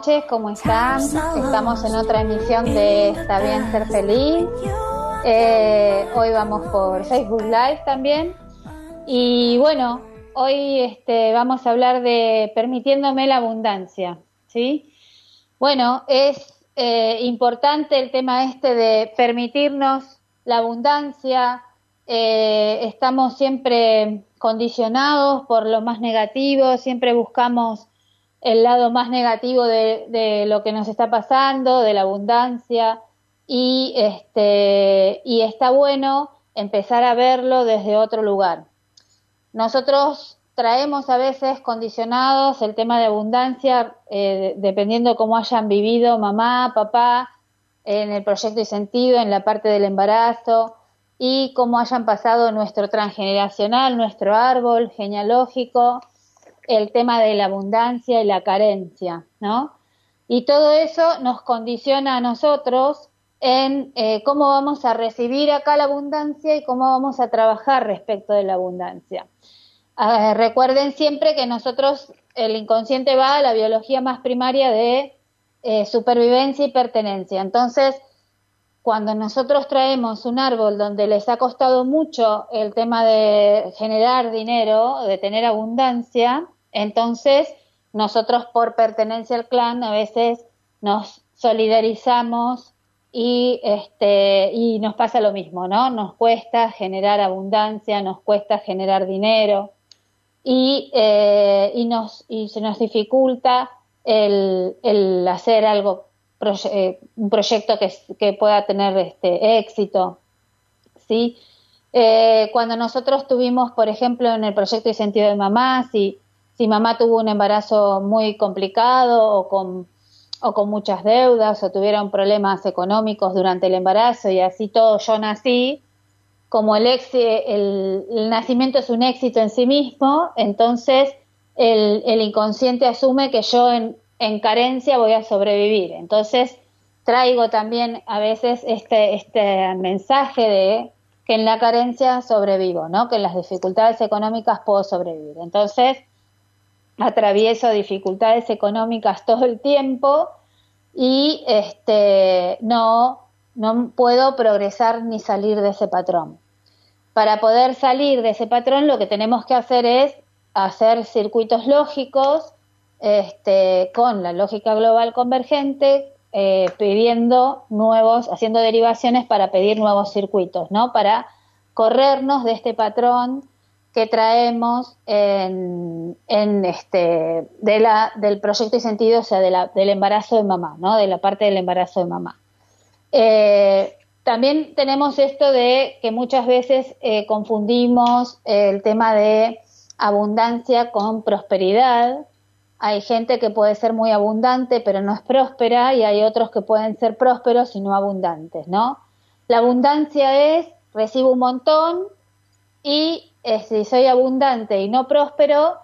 noches, ¿cómo están? Estamos en otra emisión de Está bien ser feliz. Eh, hoy vamos por Facebook Live también. Y bueno, hoy este, vamos a hablar de permitiéndome la abundancia, ¿sí? Bueno, es eh, importante el tema este de permitirnos la abundancia. Eh, estamos siempre condicionados por lo más negativo, siempre buscamos el lado más negativo de, de lo que nos está pasando, de la abundancia, y, este, y está bueno empezar a verlo desde otro lugar. Nosotros traemos a veces condicionados el tema de abundancia, eh, dependiendo cómo hayan vivido mamá, papá, en el proyecto y sentido, en la parte del embarazo, y cómo hayan pasado nuestro transgeneracional, nuestro árbol genealógico, el tema de la abundancia y la carencia, ¿no? Y todo eso nos condiciona a nosotros en eh, cómo vamos a recibir acá la abundancia y cómo vamos a trabajar respecto de la abundancia. Recuerden siempre que nosotros, el inconsciente va a la biología más primaria de eh, supervivencia y pertenencia. Entonces, cuando nosotros traemos un árbol donde les ha costado mucho el tema de generar dinero, de tener abundancia, entonces nosotros por pertenencia al clan a veces nos solidarizamos y este y nos pasa lo mismo, ¿no? Nos cuesta generar abundancia, nos cuesta generar dinero y, eh, y nos y se nos dificulta el, hacer algo eh, un proyecto que, pueda tener este éxito, ¿sí? Eh, cuando nosotros tuvimos, por ejemplo, en el proyecto y sentido de mamá, si, si mamá tuvo un embarazo muy complicado o con, o con muchas deudas o tuvieron problemas económicos durante el embarazo y así todo yo nací, como el, ex, el, el nacimiento es un éxito en sí mismo, entonces el, el inconsciente asume que yo en, en carencia voy a sobrevivir. Entonces traigo también a veces este, este mensaje de que en la carencia sobrevivo, ¿no? Que en las dificultades económicas puedo sobrevivir. Entonces, atravieso dificultades económicas todo el tiempo y este no no puedo progresar ni salir de ese patrón. Para poder salir de ese patrón, lo que tenemos que hacer es hacer circuitos lógicos este, con la lógica global convergente, eh, pidiendo nuevos, haciendo derivaciones para pedir nuevos circuitos, ¿no? Para corrernos de este patrón que traemos en, este, del proyecto y sentido, o sea, del embarazo de mamá, ¿no? De la parte del embarazo de mamá. Eh, también tenemos esto de que muchas veces eh, confundimos el tema de abundancia con prosperidad. Hay gente que puede ser muy abundante pero no es próspera y hay otros que pueden ser prósperos y no abundantes, ¿no? La abundancia es recibo un montón y si soy abundante y no próspero,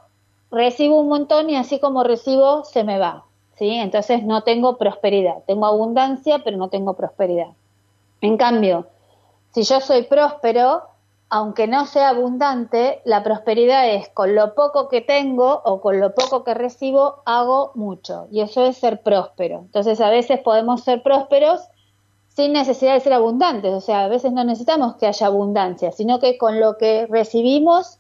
recibo un montón y así como recibo se me va, ¿sí? Entonces no tengo prosperidad, tengo abundancia pero no tengo prosperidad. En cambio, si yo soy próspero, aunque no sea abundante, la prosperidad es con lo poco que tengo o con lo poco que recibo, hago mucho. Y eso es ser próspero. Entonces, a veces podemos ser prósperos sin necesidad de ser abundantes. O sea, a veces no necesitamos que haya abundancia, sino que con lo que recibimos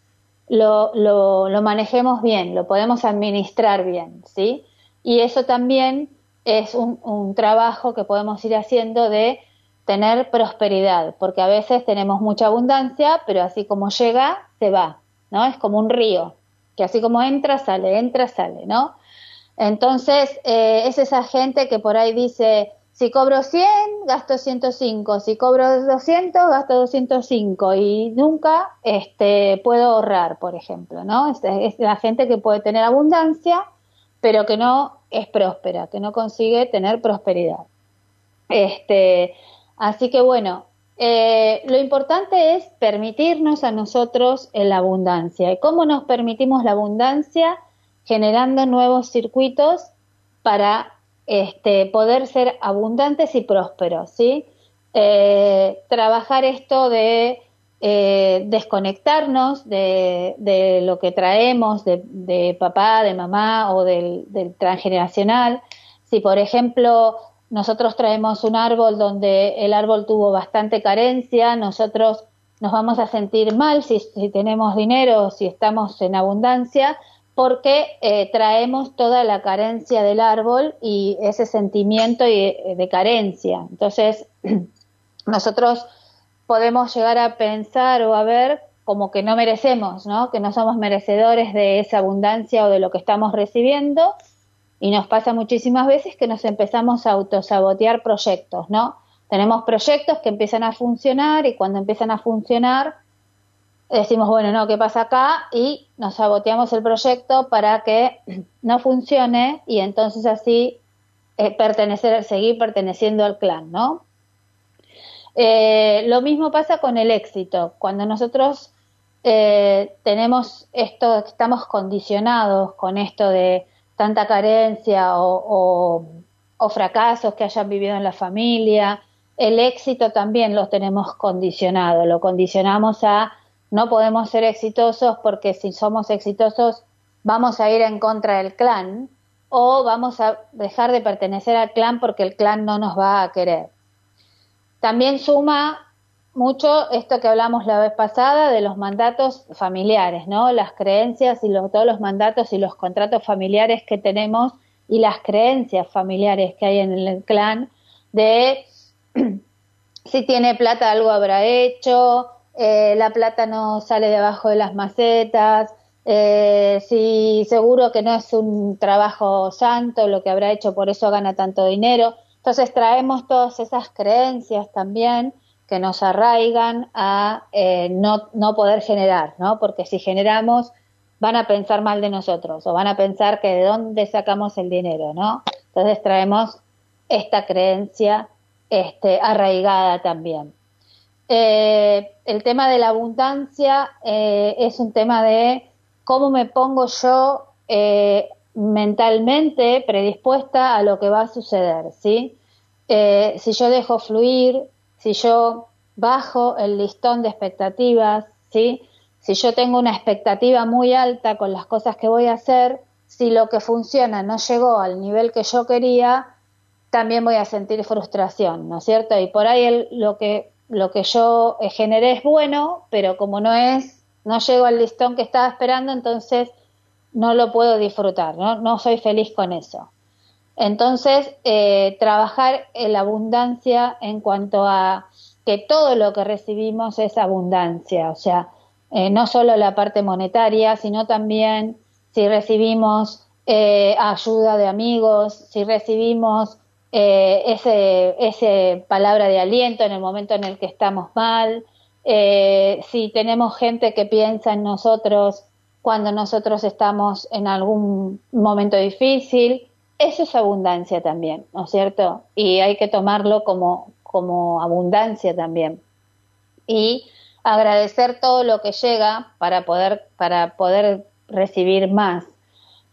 lo, lo, manejemos bien, lo podemos administrar bien, ¿sí? Y eso también es un, un trabajo que podemos ir haciendo de tener prosperidad, porque a veces tenemos mucha abundancia, pero así como llega, se va, ¿no? Es como un río, que así como entra, sale, entra, sale, ¿no? Entonces, eh, es esa gente que por ahí dice, si cobro 100, gasto 105, si cobro 200, gasto 205 y nunca este, puedo ahorrar, por ejemplo, ¿no? Es, es la gente que puede tener abundancia, pero que no es próspera, que no consigue tener prosperidad. Este, así que bueno, eh, lo importante es permitirnos a nosotros la abundancia. ¿Y cómo nos permitimos la abundancia? Generando nuevos circuitos para este, poder ser abundantes y prósperos, ¿sí? Eh, trabajar esto de eh, desconectarnos de, lo que traemos de, papá, de mamá o del, del transgeneracional. Si, por ejemplo, nosotros traemos un árbol donde el árbol tuvo bastante carencia, nosotros nos vamos a sentir mal si, tenemos dinero, si estamos en abundancia, porque eh, traemos toda la carencia del árbol y ese sentimiento de, de carencia. Entonces, nosotros podemos llegar a pensar o a ver como que no merecemos, ¿no? Que no somos merecedores de esa abundancia o de lo que estamos recibiendo y nos pasa muchísimas veces que nos empezamos a autosabotear proyectos, ¿no? Tenemos proyectos que empiezan a funcionar y cuando empiezan a funcionar decimos, bueno, no, ¿qué pasa acá? Y nos saboteamos el proyecto para que no funcione y entonces así eh, pertenecer, seguir perteneciendo al clan, ¿no? Eh, lo mismo pasa con el éxito. Cuando nosotros eh, tenemos esto, estamos condicionados con esto de tanta carencia o, fracasos que hayan vivido en la familia. El éxito también lo tenemos condicionado, lo condicionamos a no podemos ser exitosos porque si somos exitosos vamos a ir en contra del clan o vamos a dejar de pertenecer al clan porque el clan no nos va a querer. También suma mucho esto que hablamos la vez pasada de los mandatos familiares, ¿no? Las creencias y todos los mandatos y los contratos familiares que tenemos y las creencias familiares que hay en el clan de si tiene plata algo habrá hecho, eh, la plata no sale debajo de las macetas, eh, si seguro que no es un trabajo santo lo que habrá hecho, por eso gana tanto dinero. Entonces traemos todas esas creencias también que nos arraigan a eh, no, no poder generar, ¿no? Porque si generamos van a pensar mal de nosotros o van a pensar que de dónde sacamos el dinero, ¿no? Entonces traemos esta creencia este, arraigada también. Eh, el tema de la abundancia eh, es un tema de cómo me pongo yo mentalmente predispuesta a lo que va a suceder, ¿sí? si yo dejo fluir, si yo bajo el listón de expectativas. Si yo tengo una expectativa muy alta con las cosas que voy a hacer, si lo que funciona no llegó al nivel que yo quería, también voy a sentir frustración, ¿no es cierto? Y por ahí lo que lo que yo eh, generé es bueno, pero como no es, no llego al listón que estaba esperando, entonces no lo puedo disfrutar, no, soy feliz con eso. Entonces, eh, trabajar en la abundancia en cuanto a que todo lo que recibimos es abundancia, o sea, eh, no solo la parte monetaria, sino también si recibimos eh, ayuda de amigos, si recibimos ese, ese palabra de aliento en el momento en el que estamos mal, si tenemos gente que piensa en nosotros cuando nosotros estamos en algún momento difícil, eso es abundancia también, ¿no es cierto? Y hay que tomarlo como, como abundancia también. Y agradecer todo lo que llega para poder, para poder recibir más.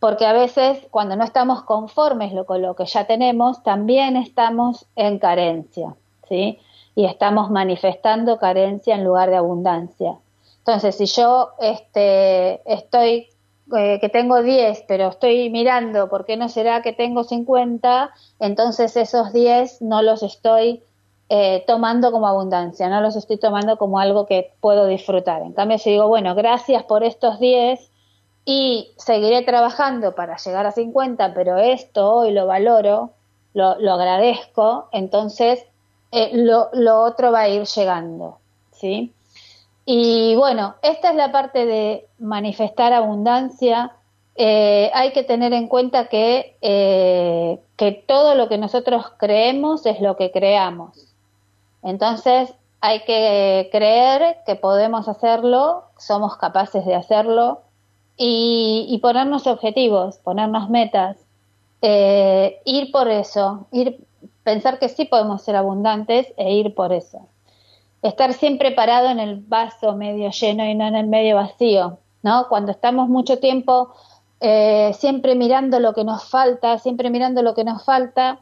Porque a veces cuando no estamos conformes con lo que ya tenemos, también estamos en carencia, ¿sí? Y estamos manifestando carencia en lugar de abundancia. Entonces, si yo este, estoy eh, que tengo 10, pero estoy mirando, ¿por qué no será que tengo 50? Entonces esos 10 no los estoy eh, tomando como abundancia, no los estoy tomando como algo que puedo disfrutar. En cambio, si digo, bueno, gracias por estos 10 y seguiré trabajando para llegar a 50, pero esto hoy lo valoro, lo, lo agradezco, entonces eh, lo, lo, otro va a ir llegando, ¿sí? Y bueno, esta es la parte de manifestar abundancia. Eh, hay que tener en cuenta que, eh, que todo lo que nosotros creemos es lo que creamos. Entonces, hay que creer que podemos hacerlo, somos capaces de hacerlo y, ponernos objetivos, ponernos metas, eh, ir por eso, ir, pensar que sí podemos ser abundantes e ir por eso estar siempre parado en el vaso medio lleno y no en el medio vacío, ¿no? Cuando estamos mucho tiempo eh, siempre mirando lo que nos falta, siempre mirando lo que nos falta,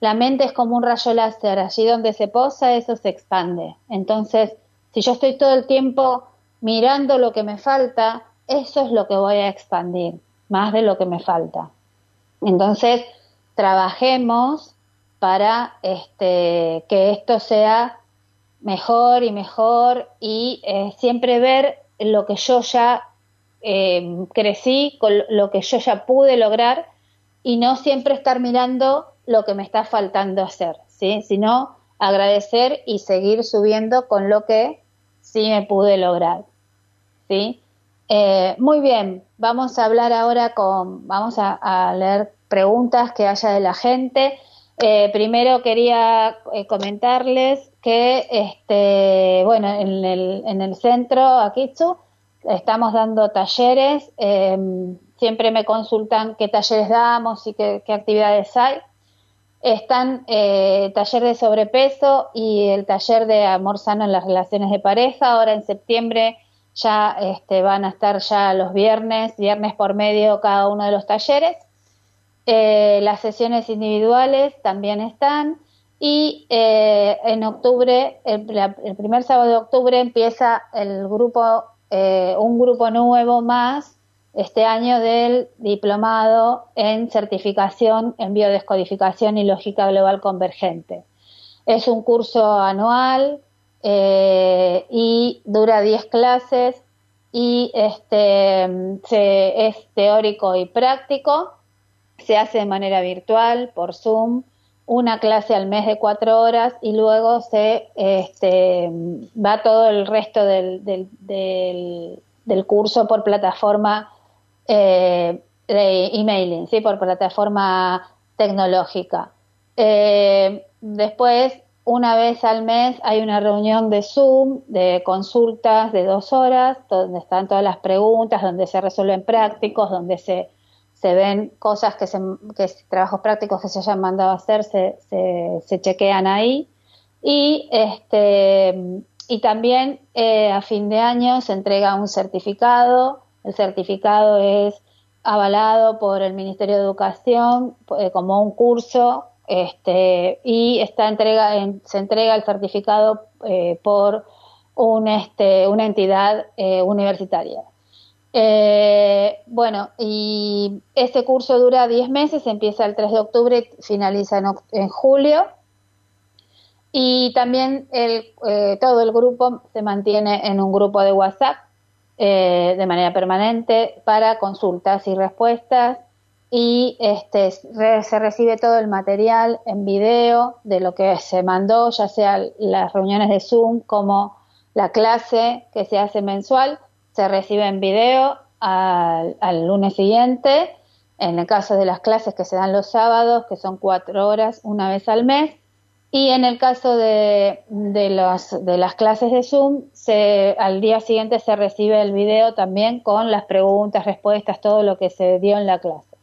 la mente es como un rayo láser, allí donde se posa eso se expande. Entonces, si yo estoy todo el tiempo mirando lo que me falta, eso es lo que voy a expandir, más de lo que me falta. Entonces, trabajemos para este, que esto sea mejor y mejor y eh, siempre ver lo que yo ya eh, crecí, con lo que yo ya pude lograr y no siempre estar mirando lo que me está faltando hacer, sino agradecer y seguir subiendo con lo que sí me pude lograr. ¿sí? Eh, muy bien, vamos a hablar ahora con, vamos a, leer preguntas que haya de la gente. Eh, primero quería eh, comentarles que, este, bueno, en el, en el centro Akichu estamos dando talleres. Em, siempre me consultan qué talleres damos y qué, actividades hay. Están eh, taller de sobrepeso y el taller de amor sano en las relaciones de pareja. Ahora en septiembre ya este, van a estar ya los viernes, viernes por medio cada uno de los talleres. Eh, las sesiones individuales también están y eh, en octubre, el, primer sábado de octubre empieza el grupo, eh, un grupo nuevo más este año del diplomado en certificación en biodescodificación y lógica global convergente. Es un curso anual y dura 10 clases y este, es teórico y práctico se hace de manera virtual, por Zoom, una clase al mes de cuatro horas y luego se este, va todo el resto del, del, curso por plataforma eh, de emailing, ¿sí? por plataforma tecnológica. Eh, después, una vez al mes, hay una reunión de Zoom, de consultas de dos horas, donde están todas las preguntas, donde se resuelven prácticos, donde se se ven cosas que, se, que trabajos prácticos que se hayan mandado a hacer, se, se, chequean ahí. Y, este, y también eh, a fin de año se entrega un certificado. El certificado es avalado por el Ministerio de Educación eh, como un curso este, y está entrega, se entrega el certificado eh, por un, este, una entidad universitaria. Eh, bueno, y este curso dura 10 meses, empieza el 3 de octubre, finaliza en, julio. Y también el, eh, todo el grupo se mantiene en un grupo de WhatsApp eh, de manera permanente para consultas y respuestas y este, se recibe todo el material en video de lo que se mandó, ya sea las reuniones de Zoom como la clase que se hace mensual se recibe en video al, lunes siguiente. En el caso de las clases que se dan los sábados, que son cuatro horas una vez al mes. Y en el caso de, de, los, de las clases de Zoom, se, al día siguiente se recibe el video también con las preguntas, respuestas, todo lo que se dio en la clase.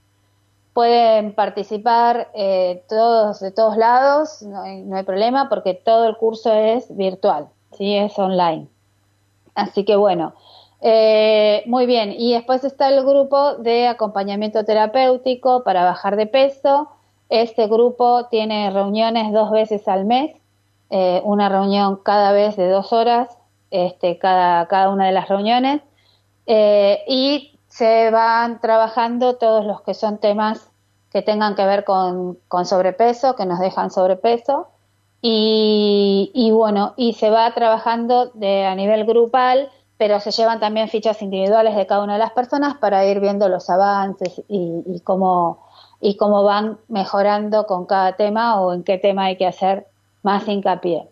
Pueden participar eh, todos de todos lados, no hay, problema porque todo el curso es virtual, ¿sí? es online. Así que bueno, eh, muy bien, y después está el grupo de acompañamiento terapéutico para bajar de peso. Este grupo tiene reuniones dos veces al mes, eh, una reunión cada vez de dos horas, este, cada, cada una de las reuniones, y se van trabajando todos los que son temas que tengan que ver con, con sobrepeso, que nos dejan sobrepeso, y, y bueno, y se va trabajando de, a nivel grupal pero se llevan también fichas individuales de cada una de las personas para ir viendo los avances y, cómo, y cómo van mejorando con cada tema o en qué tema hay que hacer más hincapié.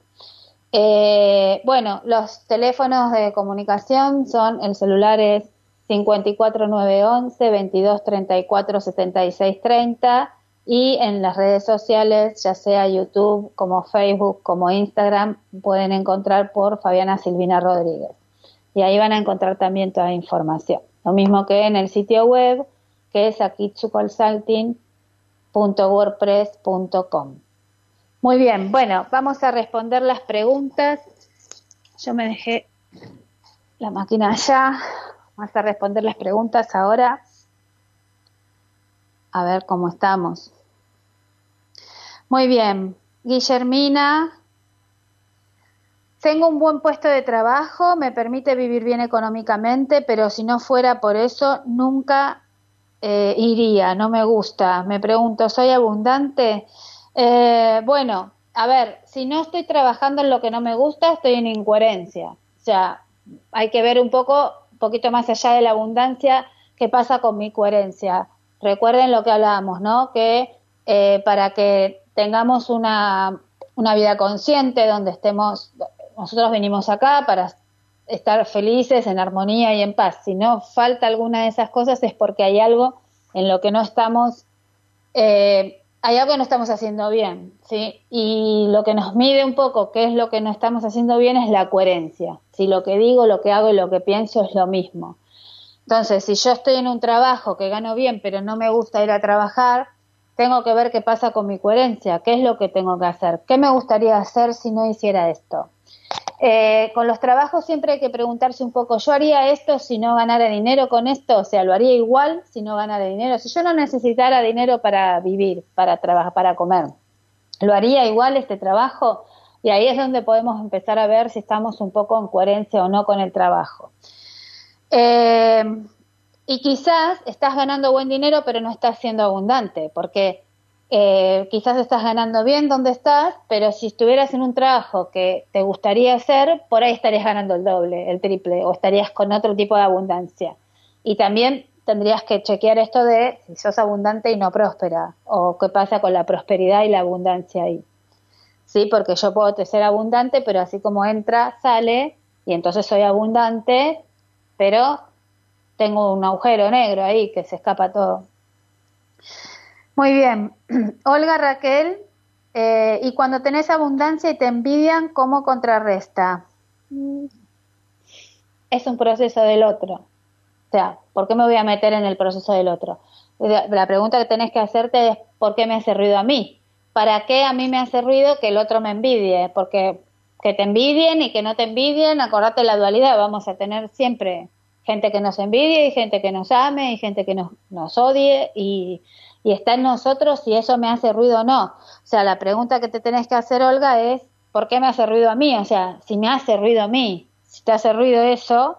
Eh, bueno, los teléfonos de comunicación son, el celular es 54911 2234 7630 y en las redes sociales, ya sea YouTube, como Facebook, como Instagram, pueden encontrar por Fabiana Silvina Rodríguez. Y ahí van a encontrar también toda la información. Lo mismo que en el sitio web, que es akitsuconsulting.wordpress.com. Muy bien, bueno, vamos a responder las preguntas. Yo me dejé la máquina allá. Vamos a responder las preguntas ahora. A ver cómo estamos. Muy bien, Guillermina. Tengo un buen puesto de trabajo, me permite vivir bien económicamente, pero si no fuera por eso, nunca eh, iría, no me gusta. Me pregunto, ¿soy abundante? Eh, bueno, a ver, si no estoy trabajando en lo que no me gusta, estoy en incoherencia. O sea, hay que ver un poco, poquito más allá de la abundancia, qué pasa con mi coherencia. Recuerden lo que hablábamos, ¿no? Que eh, para que tengamos una, una vida consciente, donde estemos, nosotros venimos acá para estar felices, en armonía y en paz. Si no falta alguna de esas cosas es porque hay algo en lo que no estamos eh, hay algo que no estamos haciendo bien, ¿sí? Y lo que nos mide un poco qué es lo que no estamos haciendo bien es la coherencia. Si lo que digo, lo que hago y lo que pienso es lo mismo. Entonces, si yo estoy en un trabajo que gano bien, pero no me gusta ir a trabajar, tengo que ver qué pasa con mi coherencia, qué es lo que tengo que hacer, qué me gustaría hacer si no hiciera esto. Eh, con los trabajos siempre hay que preguntarse un poco, ¿yo haría esto si no ganara dinero con esto? O sea, ¿lo haría igual si no ganara dinero? Si yo no necesitara dinero para vivir, para trabajar, para comer, ¿lo haría igual este trabajo? Y ahí es donde podemos empezar a ver si estamos un poco en coherencia o no con el trabajo. Eh, y quizás estás ganando buen dinero, pero no estás siendo abundante, porque eh, quizás estás ganando bien donde estás, pero si estuvieras en un trabajo que te gustaría hacer, por ahí estarías ganando el doble, el triple, o estarías con otro tipo de abundancia. Y también tendrías que chequear esto de si sos abundante y no próspera, o qué pasa con la prosperidad y la abundancia ahí. Sí, porque yo puedo ser abundante, pero así como entra, sale, y entonces soy abundante, pero tengo un agujero negro ahí que se escapa todo. Muy bien. Olga Raquel, eh, y cuando tenés abundancia y te envidian, ¿cómo contrarresta? Mm. Es un proceso del otro. O sea, ¿por qué me voy a meter en el proceso del otro? La pregunta que tenés que hacerte es ¿por qué me hace ruido a mí? ¿Para qué a mí me hace ruido que el otro me envidie? Porque que te envidien y que no te envidien, acordate la dualidad, vamos a tener siempre gente que nos envidie y gente que nos ame y gente que nos, nos odie y y está en nosotros si eso me hace ruido o no. O sea, la pregunta que te tenés que hacer, Olga, es ¿por qué me hace ruido a mí? O sea, si me hace ruido a mí, si te hace ruido eso,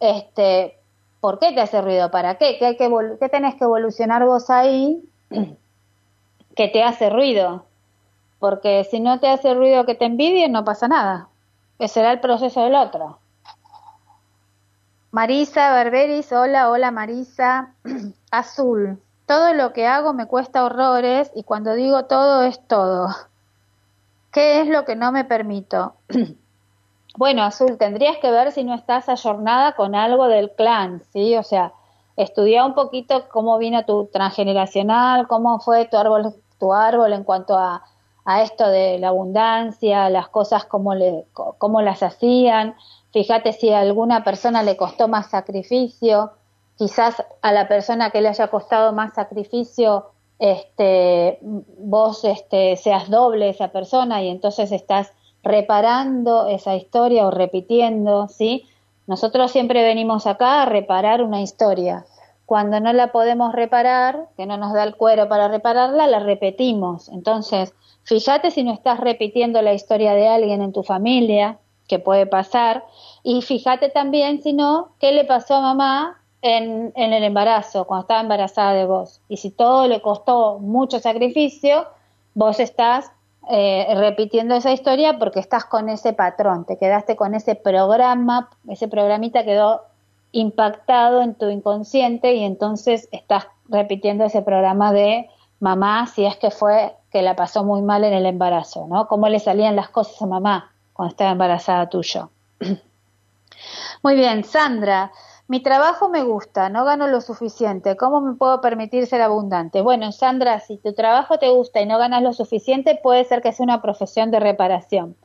este, ¿por qué te hace ruido? ¿Para qué? ¿Qué, hay que ¿Qué tenés que evolucionar vos ahí que te hace ruido? Porque si no te hace ruido que te envidien, no pasa nada. Ese será el proceso del otro. Marisa Barberis, hola, hola Marisa. Azul, todo lo que hago me cuesta horrores y cuando digo todo es todo. ¿Qué es lo que no me permito? bueno, Azul, tendrías que ver si no estás ayornada con algo del clan, ¿sí? O sea, estudia un poquito cómo vino tu transgeneracional, cómo fue tu árbol, tu árbol en cuanto a, a esto de la abundancia, las cosas cómo, le, cómo las hacían. Fíjate si a alguna persona le costó más sacrificio quizás a la persona que le haya costado más sacrificio, este, vos este, seas doble esa persona y entonces estás reparando esa historia o repitiendo, ¿sí? Nosotros siempre venimos acá a reparar una historia. Cuando no la podemos reparar, que no nos da el cuero para repararla, la repetimos. Entonces, fíjate si no estás repitiendo la historia de alguien en tu familia, que puede pasar, y fíjate también si no, qué le pasó a mamá en, el embarazo, cuando estaba embarazada de vos. Y si todo le costó mucho sacrificio, vos estás eh, repitiendo esa historia porque estás con ese patrón, te quedaste con ese programa, ese programita quedó impactado en tu inconsciente y entonces estás repitiendo ese programa de mamá si es que fue que la pasó muy mal en el embarazo, ¿no? Cómo le salían las cosas a mamá. cuando estaba embarazada tuyo. Muy bien, Sandra, mi trabajo me gusta, no gano lo suficiente, ¿cómo me puedo permitir ser abundante? Bueno, Sandra, si tu trabajo te gusta y no ganas lo suficiente, puede ser que sea una profesión de reparación.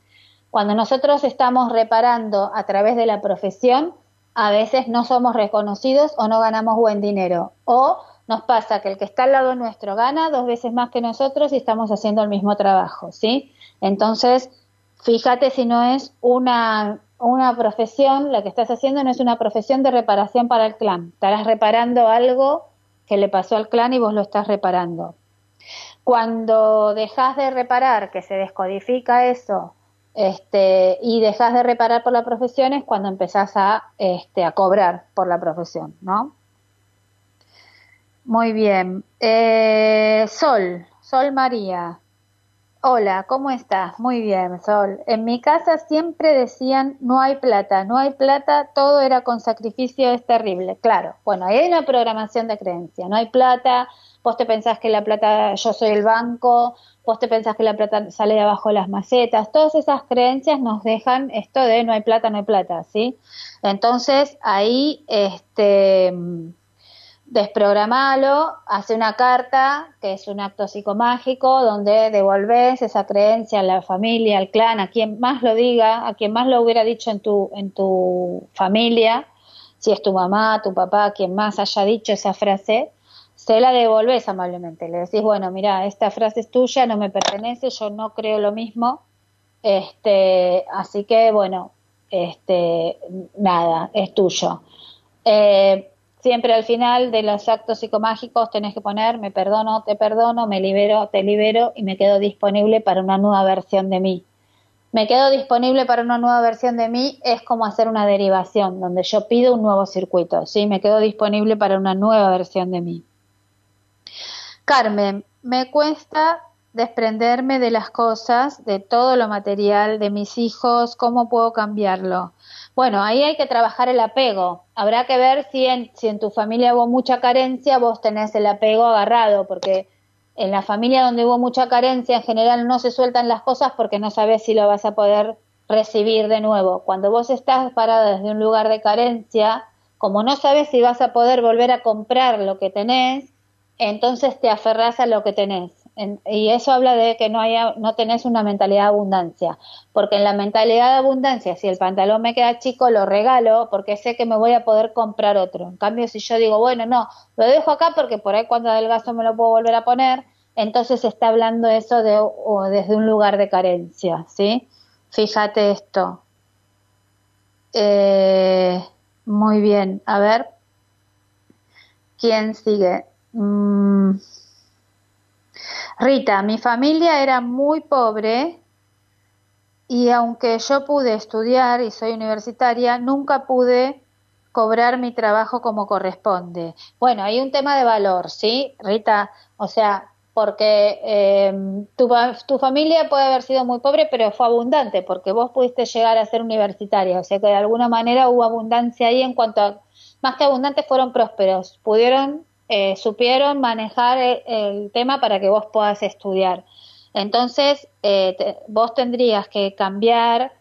Cuando nosotros estamos reparando a través de la profesión, a veces no somos reconocidos o no ganamos buen dinero. O nos pasa que el que está al lado nuestro gana dos veces más que nosotros y estamos haciendo el mismo trabajo, ¿sí? Entonces, fíjate si no es una, una profesión, la que estás haciendo no es una profesión de reparación para el clan. Estarás reparando algo que le pasó al clan y vos lo estás reparando. Cuando dejas de reparar, que se descodifica eso, este, y dejas de reparar por la profesión es cuando empezás a, este, a cobrar por la profesión, ¿no? Muy bien. Eh, Sol, Sol María. Hola, ¿cómo estás? Muy bien, Sol. En mi casa siempre decían, no hay plata, no hay plata, todo era con sacrificio, es terrible. Claro, bueno, ahí hay una programación de creencia, no hay plata, vos te pensás que la plata, yo soy el banco, vos te pensás que la plata sale de abajo de las macetas, todas esas creencias nos dejan esto de no hay plata, no hay plata, ¿sí? Entonces ahí, este, desprogramalo, hace una carta, que es un acto psicomágico, donde devolves esa creencia a la familia, al clan, a quien más lo diga, a quien más lo hubiera dicho en tu, en tu familia, si es tu mamá, tu papá, quien más haya dicho esa frase, se la devolves amablemente. Le decís, bueno, mira, esta frase es tuya, no me pertenece, yo no creo lo mismo. Este, así que, bueno, este, nada, es tuyo. Eh, siempre al final de los actos psicomágicos tenés que poner, me perdono, te perdono, me libero, te libero y me quedo disponible para una nueva versión de mí. Me quedo disponible para una nueva versión de mí es como hacer una derivación, donde yo pido un nuevo circuito, ¿sí? Me quedo disponible para una nueva versión de mí. Carmen, me cuesta desprenderme de las cosas, de todo lo material, de mis hijos, ¿cómo puedo cambiarlo? Bueno, ahí hay que trabajar el apego. Habrá que ver si en, si en tu familia hubo mucha carencia, vos tenés el apego agarrado, porque en la familia donde hubo mucha carencia, en general no se sueltan las cosas porque no sabes si lo vas a poder recibir de nuevo. Cuando vos estás parado desde un lugar de carencia, como no sabes si vas a poder volver a comprar lo que tenés, entonces te aferras a lo que tenés. Y eso habla de que no, haya, no tenés una mentalidad de abundancia. Porque en la mentalidad de abundancia, si el pantalón me queda chico, lo regalo porque sé que me voy a poder comprar otro. En cambio, si yo digo, bueno, no, lo dejo acá porque por ahí cuando adelgazo me lo puedo volver a poner, entonces está hablando eso de, o desde un lugar de carencia, ¿sí? Fíjate esto. Eh, muy bien, a ver. ¿Quién sigue? Mm. Rita, mi familia era muy pobre y aunque yo pude estudiar y soy universitaria, nunca pude cobrar mi trabajo como corresponde. Bueno, hay un tema de valor, ¿sí, Rita? O sea, porque em, tu, tu, familia puede haber sido muy pobre, pero fue abundante, porque vos pudiste llegar a ser universitaria, o sea que de alguna manera hubo abundancia ahí en cuanto a, más que abundantes, fueron prósperos, pudieron eh, supieron manejar eh, el, tema para que vos puedas estudiar. Entonces, eh, vos tendrías que cambiar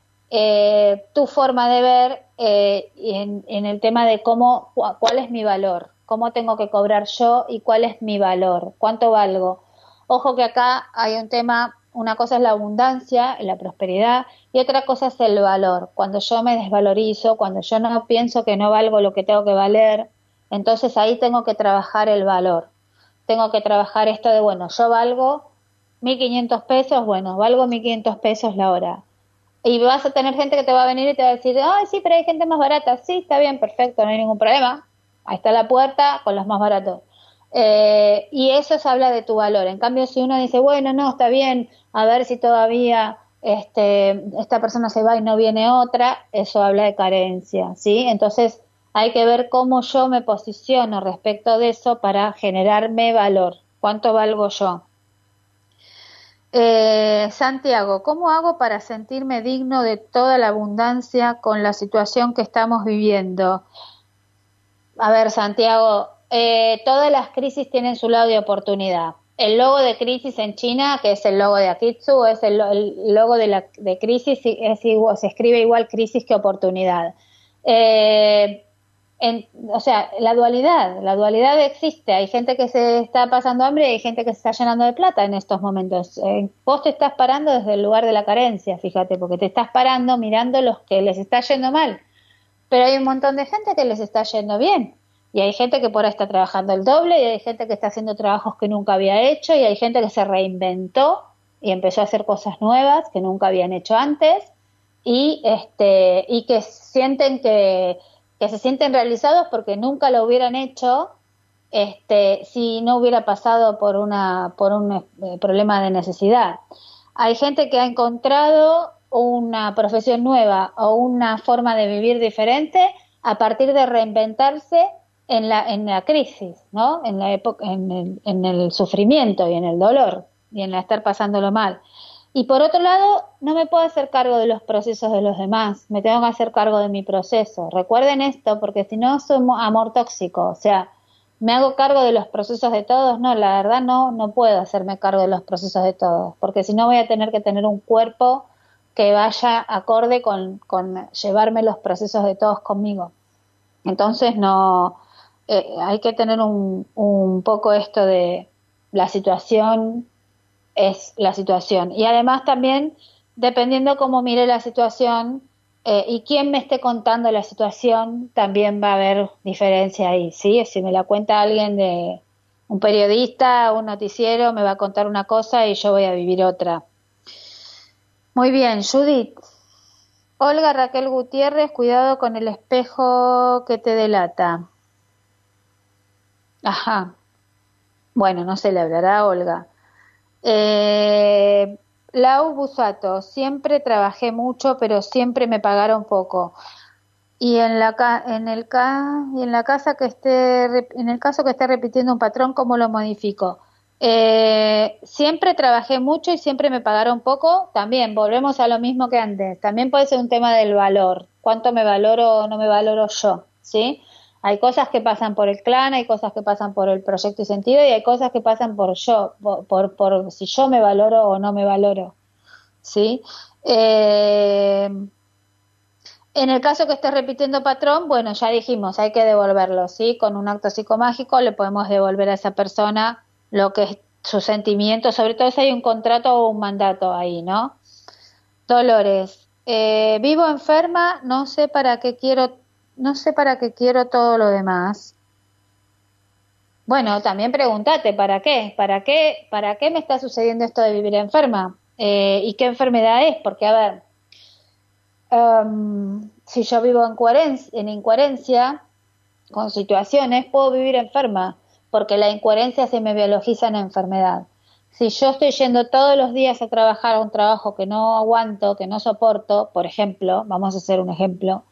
tu forma de ver en, en, el tema de cómo, cuál es mi valor, cómo tengo que cobrar yo y cuál es mi valor, cuánto valgo. Ojo que acá hay un tema, una cosa es la abundancia, la prosperidad, y otra cosa es el valor. Cuando yo me desvalorizo, cuando yo no pienso que no valgo lo que tengo que valer, entonces ahí tengo que trabajar el valor. Tengo que trabajar esto de, bueno, yo valgo 1.500 pesos, bueno, valgo 1.500 pesos la hora. Y vas a tener gente que te va a venir y te va a decir, ay, sí, pero hay gente más barata. Sí, está bien, perfecto, no hay ningún problema. Ahí está la puerta con los más baratos. Eh, y eso se habla de tu valor. En cambio, si uno dice, bueno, no, está bien, a ver si todavía este, esta persona se va y no viene otra, eso habla de carencia, ¿sí? Entonces, hay que ver cómo yo me posiciono respecto de eso para generarme valor. ¿Cuánto valgo yo? Eh, Santiago, ¿cómo hago para sentirme digno de toda la abundancia con la situación que estamos viviendo? A ver, Santiago, eh, todas las crisis tienen su lado de oportunidad. el logo de crisis en China, que es el logo de Akitsu, es el, logo de, la, de crisis, es igual, se escribe igual crisis que oportunidad. Eh, o sea, la dualidad, la dualidad existe. Hay gente que se está pasando hambre y hay gente que se está llenando de plata en estos momentos. Eh, vos te estás parando desde el lugar de la carencia, fíjate, porque te estás parando mirando los que les está yendo mal. Pero hay un montón de gente que les está yendo bien. Y hay gente que por ahí está trabajando el doble y hay gente que está haciendo trabajos que nunca había hecho y hay gente que se reinventó y empezó a hacer cosas nuevas que nunca habían hecho antes y este y que sienten que que se sienten realizados porque nunca lo hubieran hecho este, si no hubiera pasado por, una, por un eh, problema de necesidad. Hay gente que ha encontrado una profesión nueva o una forma de vivir diferente a partir de reinventarse en la, en la crisis, ¿no? en, la época, en, el, en el sufrimiento y en el dolor y en la estar pasándolo mal. Y por otro lado, no me puedo hacer cargo de los procesos de los demás, me tengo que hacer cargo de mi proceso. Recuerden esto, porque si no, soy amor tóxico. O sea, me hago cargo de los procesos de todos. No, la verdad no, no puedo hacerme cargo de los procesos de todos, porque si no voy a tener que tener un cuerpo que vaya acorde con, llevarme los procesos de todos conmigo. Entonces, no, eh, hay que tener un, un poco esto de la situación es la situación. Y además también, dependiendo cómo mire la situación eh, y quién me esté contando la situación, también va a haber diferencia ahí, ¿sí? Si me la cuenta alguien de un periodista, un noticiero, me va a contar una cosa y yo voy a vivir otra. Muy bien, Judith. Olga Raquel Gutiérrez, cuidado con el espejo que te delata. Ajá. Bueno, no se le hablará a Olga. Eh, Lau Busato, siempre trabajé mucho, pero siempre me pagaron poco. Y en la en el y en la casa que esté en el caso que esté repitiendo un patrón, ¿cómo lo modifico? Eh, siempre trabajé mucho y siempre me pagaron poco. También volvemos a lo mismo que antes. También puede ser un tema del valor. ¿Cuánto me valoro o no me valoro yo? ¿Sí? Hay cosas que pasan por el clan, hay cosas que pasan por el proyecto y sentido y hay cosas que pasan por yo, por, por, si yo me valoro o no me valoro. ¿Sí? Eh, en el caso que estés repitiendo patrón, bueno, ya dijimos, hay que devolverlo, ¿sí? Con un acto psicomágico le podemos devolver a esa persona lo que es su sentimiento, sobre todo si hay un contrato o un mandato ahí, ¿no? Dolores, eh, vivo enferma, no sé para qué quiero no sé para qué quiero todo lo demás. Bueno, también pregúntate, ¿para qué? ¿Para qué, para qué me está sucediendo esto de vivir enferma? Eh, ¿Y qué enfermedad es? Porque, a ver, em, si yo vivo en, en incoherencia con situaciones, puedo vivir enferma, porque la incoherencia se me biologiza en enfermedad. Si yo estoy yendo todos los días a trabajar a un trabajo que no aguanto, que no soporto, por ejemplo, vamos a hacer un ejemplo,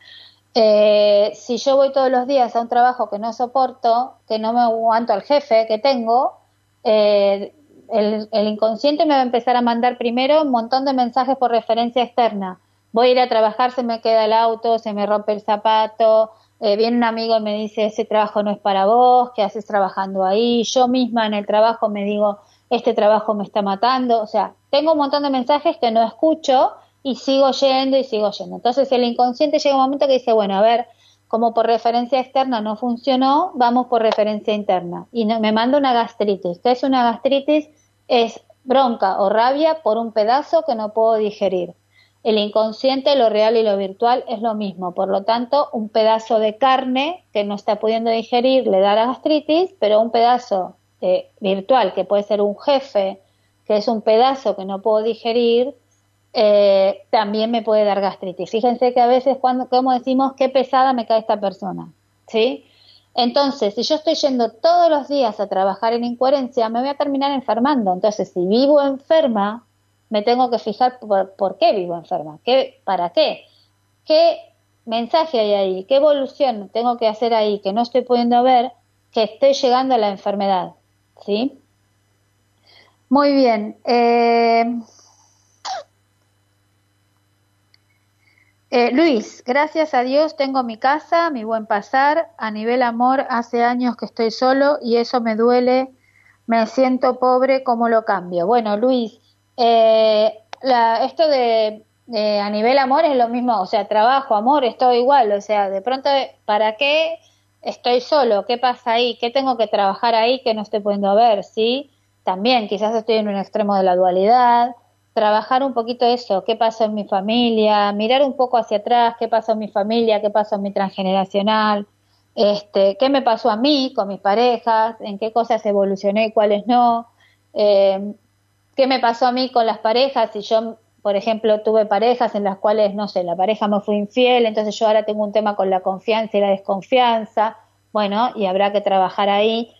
eh, si yo voy todos los días a un trabajo que no soporto, que no me aguanto al jefe que tengo, eh, el, inconsciente me va a empezar a mandar primero un montón de mensajes por referencia externa. Voy a ir a trabajar, se me queda el auto, se me rompe el zapato, eh, viene un amigo y me dice, ese trabajo no es para vos, ¿qué haces trabajando ahí? Yo misma en el trabajo me digo, este trabajo me está matando. O sea, tengo un montón de mensajes que no escucho y sigo yendo y sigo yendo. Entonces el inconsciente llega un momento que dice, bueno, a ver, como por referencia externa no funcionó, vamos por referencia interna. Y me manda una gastritis. ¿Qué es una gastritis? Es bronca o rabia por un pedazo que no puedo digerir. El inconsciente, lo real y lo virtual es lo mismo. Por lo tanto, un pedazo de carne que no está pudiendo digerir le da la gastritis, pero un pedazo eh, virtual, que puede ser un jefe, que es un pedazo que no puedo digerir, eh, también me puede dar gastritis. Fíjense que a veces cuando como decimos qué pesada me cae esta persona, ¿sí? Entonces, si yo estoy yendo todos los días a trabajar en incoherencia, me voy a terminar enfermando. Entonces, si vivo enferma, me tengo que fijar por, qué vivo enferma, ¿Qué, para qué, qué mensaje hay ahí, qué evolución tengo que hacer ahí que no estoy pudiendo ver, que estoy llegando a la enfermedad, ¿sí? Muy bien. Eh, Eh, Luis, gracias a Dios tengo mi casa, mi buen pasar. A nivel amor, hace años que estoy solo y eso me duele Me siento pobre, ¿cómo lo cambio? Bueno, Luis, eh, esto de, a nivel amor es lo mismo, o sea, trabajo, amor, es todo igual, o sea, de pronto, ¿para qué estoy solo? ¿Qué pasa ahí? ¿Qué tengo que trabajar ahí que no estoy pudiendo ver? ¿Sí? También, quizás estoy en un extremo de la dualidad, trabajar un poquito eso, qué pasó en mi familia, mirar un poco hacia atrás, qué pasó en mi familia, qué pasó en mi transgeneracional, este, qué me pasó a mí con mis parejas, en qué cosas evolucioné y cuáles no, eh, qué me pasó a mí con las parejas, si yo, por ejemplo, tuve parejas en las cuales, no sé, la pareja me fue infiel, entonces yo ahora tengo un tema con la confianza y la desconfianza, bueno, y habrá que trabajar ahí.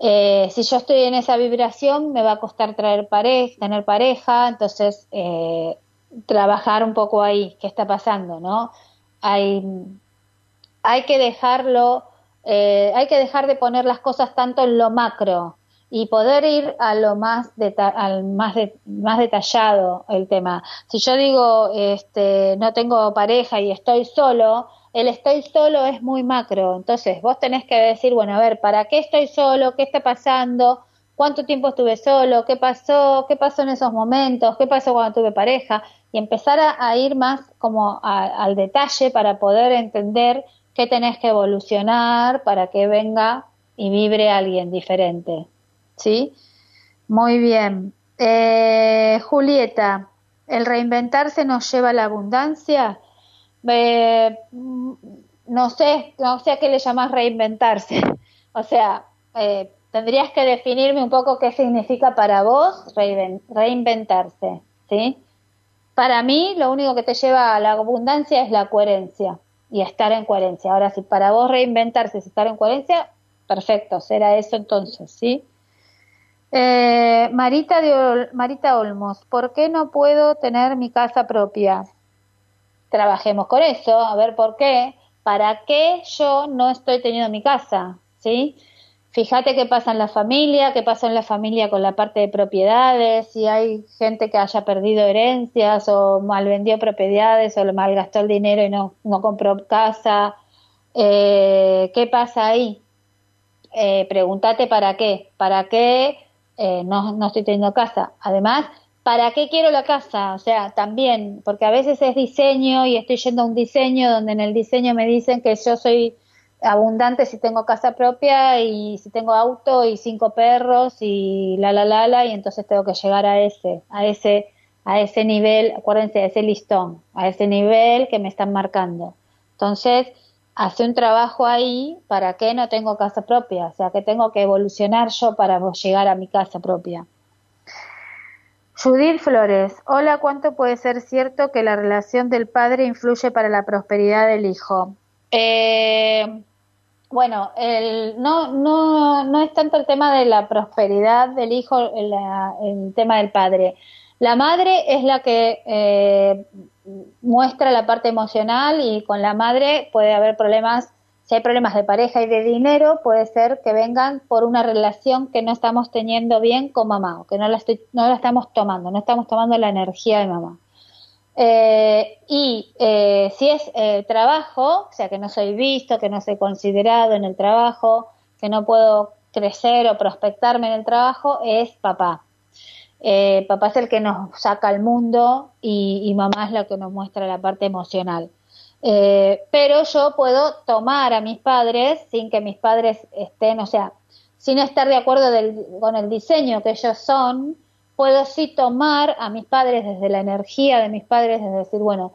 Eh, si yo estoy en esa vibración, me va a costar traer pareja, tener pareja, entonces eh, trabajar un poco ahí, qué está pasando, ¿no? Hay hay que dejarlo, eh, hay que dejar de poner las cosas tanto en lo macro y poder ir a lo más, al más, más detallado el tema. Si yo digo, este, no tengo pareja y estoy solo, el estoy solo es muy macro. Entonces, vos tenés que decir, bueno, a ver, ¿para qué estoy solo? ¿Qué está pasando? ¿Cuánto tiempo estuve solo? ¿Qué pasó? ¿Qué pasó en esos momentos? ¿Qué pasó cuando tuve pareja? Y empezar a, ir más como al detalle para poder entender que tenés que evolucionar para que venga y vibre alguien diferente. ¿Sí? Muy bien. Eh, Julieta, ¿el reinventarse nos lleva a la abundancia? Eh, no sé, no sé a qué le llamas reinventarse. O sea, eh, tendrías que definirme un poco qué significa para vos reinventarse, ¿sí? Para mí, lo único que te lleva a la abundancia es la coherencia y estar en coherencia. Ahora, si para vos reinventarse es estar en coherencia, perfecto, será eso entonces, ¿sí? Eh, Marita, de Marita Olmos, ¿por qué no puedo tener mi casa propia? Trabajemos con eso, a ver por qué. ¿Para qué yo no estoy teniendo mi casa? ¿Sí? Fíjate qué pasa en la familia, qué pasa en la familia con la parte de propiedades, si hay gente que haya perdido herencias o mal vendió propiedades o malgastó el dinero y no, no compró casa. Eh, ¿Qué pasa ahí? Eh, pregúntate para qué, para qué eh, no, no estoy teniendo casa. Además, ¿para qué quiero la casa? O sea, también, porque a veces es diseño y estoy yendo a un diseño donde en el diseño me dicen que yo soy abundante si tengo casa propia y si tengo auto y cinco perros y la la la la y entonces tengo que llegar a ese a ese a ese nivel acuérdense a ese listón a ese nivel que me están marcando entonces hace un trabajo ahí para que no tengo casa propia o sea que tengo que evolucionar yo para llegar a mi casa propia Judith Flores, hola, ¿cuánto puede ser cierto que la relación del padre influye para la prosperidad del hijo? Eh, bueno, el, no, no, no es tanto el tema de la prosperidad del hijo, el, tema del padre. La madre es la que eh, muestra la parte emocional y con la madre puede haber problemas, si hay problemas de pareja y de dinero, puede ser que vengan por una relación que no estamos teniendo bien con mamá, o que no la, estoy, no la estamos tomando, no estamos tomando la energía de mamá. Eh, y eh, si es eh, trabajo, o sea, que no soy visto, que no soy considerado en el trabajo, que no puedo crecer o prospectarme en el trabajo, es papá. Papá es el que nos saca al mundo y, mamá es la que nos muestra la parte emocional. pero yo puedo tomar a mis padres sin que mis padres estén, o sea, sin estar de acuerdo con el diseño que ellos son, puedo sí tomar a mis padres desde la energía de mis padres, es decir, bueno,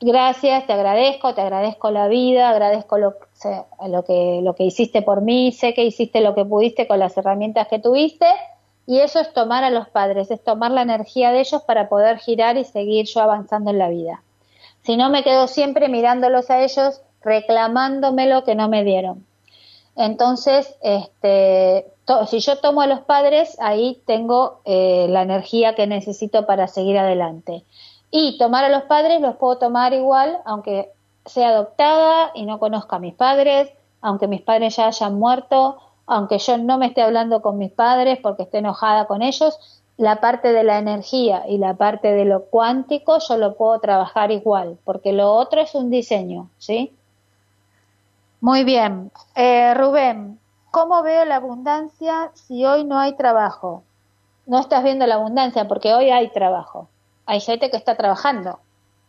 gracias, te agradezco, te agradezco la vida, agradezco lo, lo, que, lo que hiciste por mí, sé que hiciste lo que pudiste con las herramientas que tuviste, y eso es tomar a los padres, es tomar la energía de ellos para poder girar y seguir yo avanzando en la vida. Si no, me quedo siempre mirándolos a ellos, reclamándome lo que no me dieron. Entonces, este, si yo tomo a los padres, ahí tengo eh, la energía que necesito para seguir adelante. Y tomar a los padres los puedo tomar igual, aunque sea adoptada y no conozca a mis padres, aunque mis padres ya hayan muerto, aunque yo no me esté hablando con mis padres porque esté enojada con ellos, la parte de la energía y la parte de lo cuántico yo lo puedo trabajar igual, porque lo otro es un diseño, ¿sí? Muy bien. Eh, Rubén, ¿cómo veo la abundancia si hoy no hay trabajo? No estás viendo la abundancia porque hoy hay trabajo. Hay gente que está trabajando.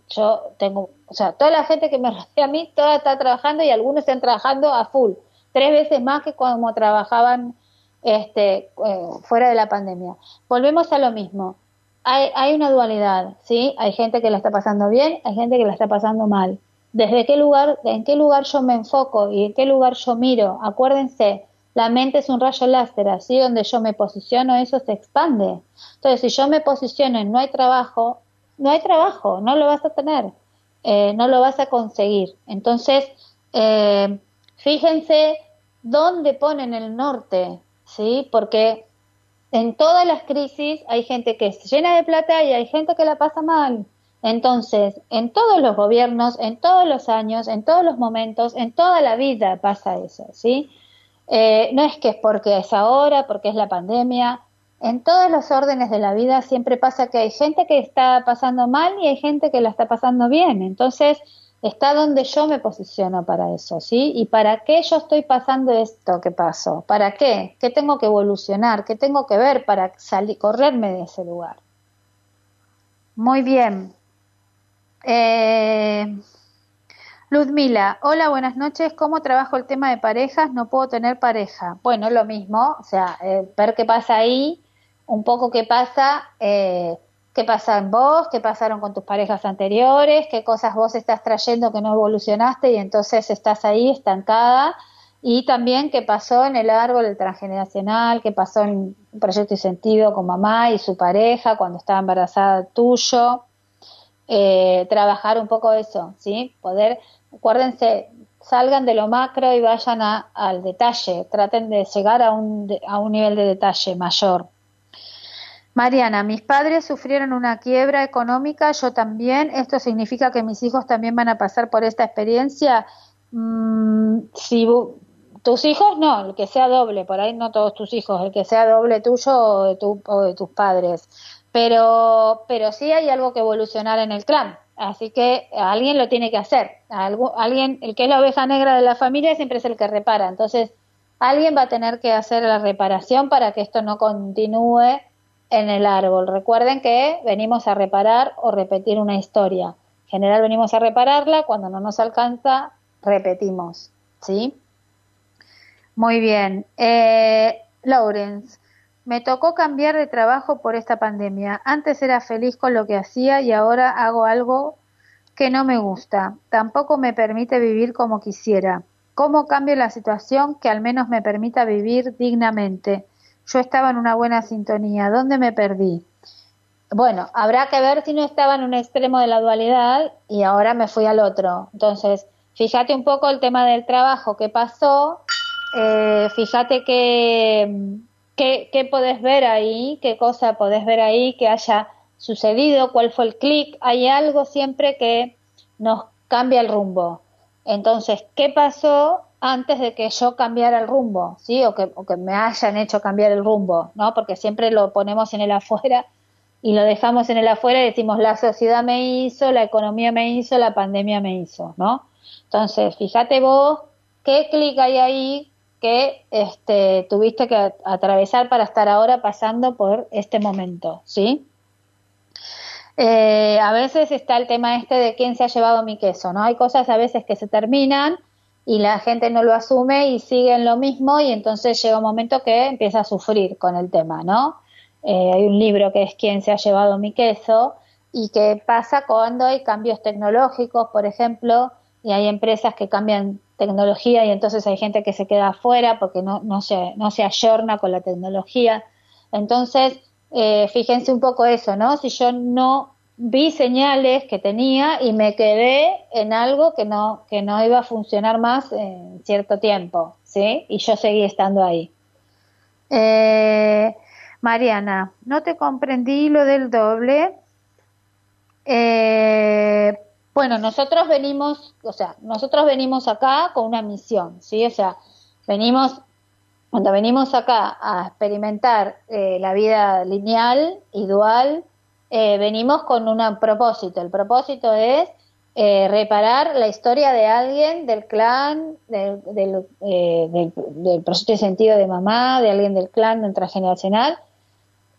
Yo tengo, o sea, toda la gente que me rodea a mí, toda está trabajando y algunos están trabajando a full, tres veces más que cuando trabajaban este, eh, fuera de la pandemia. Volvemos a lo mismo. Hay, hay una dualidad, ¿sí? Hay gente que la está pasando bien, hay gente que la está pasando mal. Desde qué lugar, en qué lugar yo me enfoco y en qué lugar yo miro. Acuérdense, la mente es un rayo láser, así donde yo me posiciono, eso se expande. Entonces, si yo me posiciono en no hay trabajo, no hay trabajo, no lo vas a tener, eh, no lo vas a conseguir. Entonces, eh, fíjense dónde ponen el norte, ¿sí? Porque en todas las crisis hay gente que se llena de plata y hay gente que la pasa mal. Entonces, en todos los gobiernos, en todos los años, en todos los momentos, en toda la vida pasa eso, ¿sí? Eh, no es que es porque es ahora, porque es la pandemia. En todos los órdenes de la vida siempre pasa que hay gente que está pasando mal y hay gente que la está pasando bien. Entonces, está donde yo me posiciono para eso, ¿sí? ¿Y para qué yo estoy pasando esto que pasó? ¿Para qué? ¿Qué tengo que evolucionar? ¿Qué tengo que ver para salir, correrme de ese lugar? Muy bien. Eh, Ludmila, hola, buenas noches. ¿Cómo trabajo el tema de parejas? No puedo tener pareja. Bueno, lo mismo, o sea, eh, ver qué pasa ahí, un poco qué pasa. Eh, qué pasa en vos, qué pasaron con tus parejas anteriores, qué cosas vos estás trayendo que no evolucionaste y entonces estás ahí estancada y también qué pasó en el árbol del transgeneracional, qué pasó en Proyecto y Sentido con mamá y su pareja cuando estaba embarazada tuyo. Eh, trabajar un poco eso, ¿sí? Poder, acuérdense, salgan de lo macro y vayan al detalle, traten de llegar a un, a un nivel de detalle mayor. Mariana, mis padres sufrieron una quiebra económica, yo también. ¿Esto significa que mis hijos también van a pasar por esta experiencia? Mm, si tus hijos, no, el que sea doble, por ahí no todos tus hijos, el que sea doble tuyo o de, tu, o de tus padres. Pero, pero sí hay algo que evolucionar en el clan. Así que alguien lo tiene que hacer. alguien, el que es la oveja negra de la familia siempre es el que repara. Entonces, alguien va a tener que hacer la reparación para que esto no continúe en el árbol. Recuerden que venimos a reparar o repetir una historia. En general venimos a repararla, cuando no nos alcanza, repetimos. ¿Sí? Muy bien. Eh, Lawrence, me tocó cambiar de trabajo por esta pandemia. Antes era feliz con lo que hacía y ahora hago algo que no me gusta. Tampoco me permite vivir como quisiera. ¿Cómo cambio la situación que al menos me permita vivir dignamente? Yo estaba en una buena sintonía. ¿Dónde me perdí? Bueno, habrá que ver si no estaba en un extremo de la dualidad y ahora me fui al otro. Entonces, fíjate un poco el tema del trabajo que pasó, eh, fíjate qué que, podés ver ahí, qué cosa podés ver ahí que haya sucedido, cuál fue el clic. Hay algo siempre que nos cambia el rumbo. Entonces, ¿qué pasó antes de que yo cambiara el rumbo, ¿sí? O que, o que me hayan hecho cambiar el rumbo, ¿no? Porque siempre lo ponemos en el afuera y lo dejamos en el afuera y decimos la sociedad me hizo, la economía me hizo, la pandemia me hizo, ¿no? Entonces, fíjate vos qué clic hay ahí que este, tuviste que atravesar para estar ahora pasando por este momento, ¿sí? Eh, a veces está el tema este de quién se ha llevado mi queso, ¿no? Hay cosas a veces que se terminan y la gente no lo asume y sigue en lo mismo y entonces llega un momento que empieza a sufrir con el tema, ¿no? Eh, hay un libro que es ¿Quién se ha llevado mi queso? y que pasa cuando hay cambios tecnológicos, por ejemplo, y hay empresas que cambian tecnología y entonces hay gente que se queda afuera porque no, no, se, no se ayorna con la tecnología. Entonces, eh, fíjense un poco eso, ¿no? Si yo no vi señales que tenía y me quedé en algo que no, que no iba a funcionar más en cierto tiempo, ¿sí? Y yo seguí estando ahí. Eh, Mariana, no te comprendí lo del doble. Eh, bueno, nosotros venimos, o sea, nosotros venimos acá con una misión, ¿sí? O sea, venimos, cuando venimos acá a experimentar eh, la vida lineal y dual, eh, venimos con un propósito. El propósito es eh, reparar la historia de alguien del clan, del, eh, del, del, proyecto de sentido de mamá, de alguien del clan transgeneracional.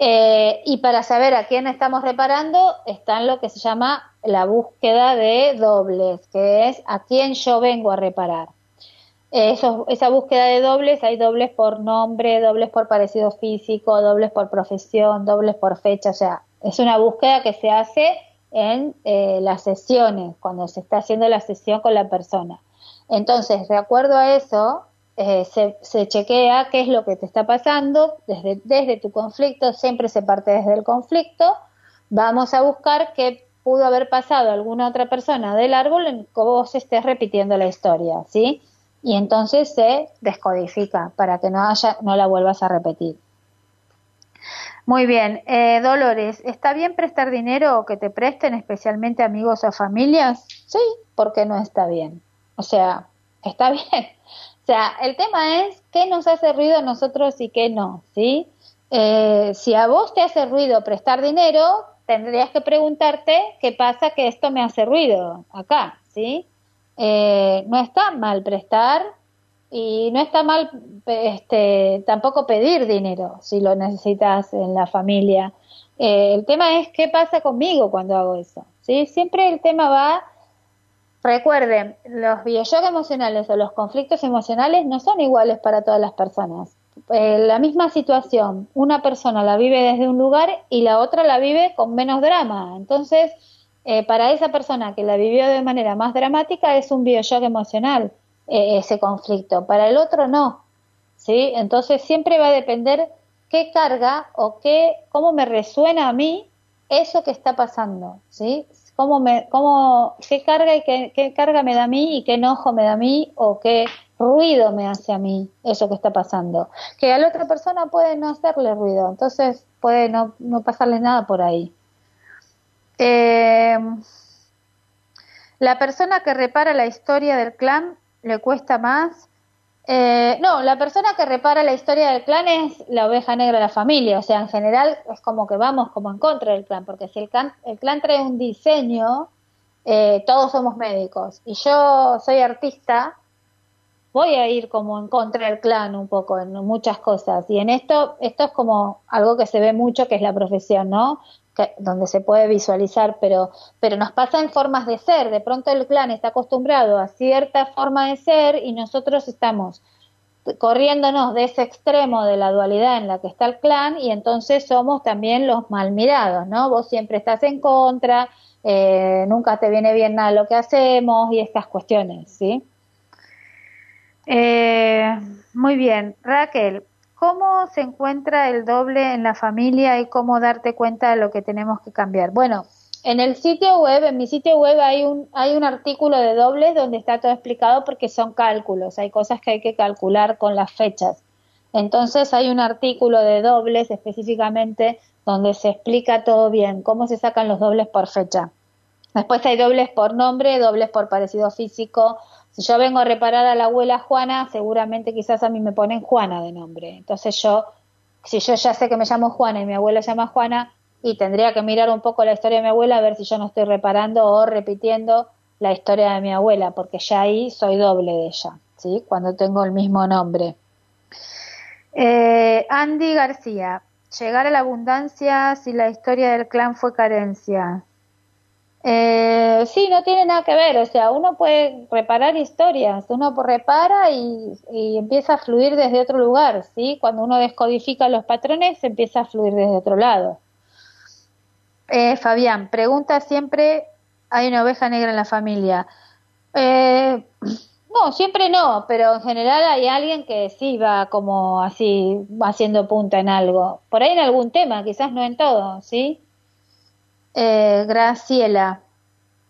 Eh, y para saber a quién estamos reparando está en lo que se llama la búsqueda de dobles, que es a quién yo vengo a reparar. Eso, esa búsqueda de dobles, hay dobles por nombre, dobles por parecido físico, dobles por profesión, dobles por fecha, o sea, es una búsqueda que se hace en eh, las sesiones, cuando se está haciendo la sesión con la persona. Entonces, de acuerdo a eso, eh, se, chequea qué es lo que te está pasando desde, desde tu conflicto, siempre se parte desde el conflicto, vamos a buscar qué pudo haber pasado alguna otra persona del árbol en que vos estés repitiendo la historia, ¿sí? y entonces se descodifica para que no haya, no la vuelvas a repetir. Muy bien, eh, Dolores, ¿está bien prestar dinero o que te presten especialmente amigos o familias? Sí, porque no está bien. O sea, está bien. O sea, el tema es qué nos hace ruido a nosotros y qué no, ¿sí? Eh, si a vos te hace ruido prestar dinero, tendrías que preguntarte qué pasa que esto me hace ruido acá, ¿sí? Eh, no está mal prestar y no está mal este, tampoco pedir dinero si lo necesitas en la familia. Eh, el tema es qué pasa conmigo cuando hago eso. ¿sí? Siempre el tema va, recuerden, los bioshock emocionales o los conflictos emocionales no son iguales para todas las personas. Eh, la misma situación, una persona la vive desde un lugar y la otra la vive con menos drama. Entonces, eh, para esa persona que la vivió de manera más dramática es un bioshock emocional eh, ese conflicto, para el otro no, ¿sí? Entonces siempre va a depender qué carga o qué, cómo me resuena a mí eso que está pasando, ¿sí? Cómo me, cómo, qué carga y qué, qué carga me da a mí y qué enojo me da a mí o qué ruido me hace a mí eso que está pasando. Que a la otra persona puede no hacerle ruido, entonces puede no, no pasarle nada por ahí. Eh, la persona que repara la historia del clan le cuesta más. Eh, no, la persona que repara la historia del clan es la oveja negra de la familia. O sea, en general es como que vamos como en contra del clan, porque si el clan, el clan trae un diseño, eh, todos somos médicos. Y yo soy artista, voy a ir como en contra del clan un poco en muchas cosas. Y en esto, esto es como algo que se ve mucho, que es la profesión, ¿no? Donde se puede visualizar, pero, pero nos pasa en formas de ser. De pronto el clan está acostumbrado a cierta forma de ser y nosotros estamos corriéndonos de ese extremo de la dualidad en la que está el clan y entonces somos también los mal mirados, ¿no? Vos siempre estás en contra, eh, nunca te viene bien nada lo que hacemos y estas cuestiones, ¿sí? Eh, muy bien, Raquel, ¿Cómo se encuentra el doble en la familia y cómo darte cuenta de lo que tenemos que cambiar? Bueno, en el sitio web, en mi sitio web hay un, hay un artículo de dobles donde está todo explicado porque son cálculos, hay cosas que hay que calcular con las fechas. Entonces hay un artículo de dobles específicamente donde se explica todo bien, cómo se sacan los dobles por fecha. Después hay dobles por nombre, dobles por parecido físico, si yo vengo a reparar a la abuela Juana, seguramente quizás a mí me ponen Juana de nombre. Entonces yo, si yo ya sé que me llamo Juana y mi abuela se llama Juana, y tendría que mirar un poco la historia de mi abuela a ver si yo no estoy reparando o repitiendo la historia de mi abuela, porque ya ahí soy doble de ella, ¿sí? Cuando tengo el mismo nombre. Eh, Andy García, llegar a la abundancia si la historia del clan fue carencia. Eh, sí, no tiene nada que ver, o sea, uno puede reparar historias, uno repara y, empieza a fluir desde otro lugar, ¿sí? Cuando uno descodifica los patrones, empieza a fluir desde otro lado. Eh, Fabián, pregunta siempre, ¿hay una oveja negra en la familia? Eh, no, siempre no, pero en general hay alguien que sí va como así, haciendo punta en algo. Por ahí en algún tema, quizás no en todo, ¿sí? Eh, Graciela,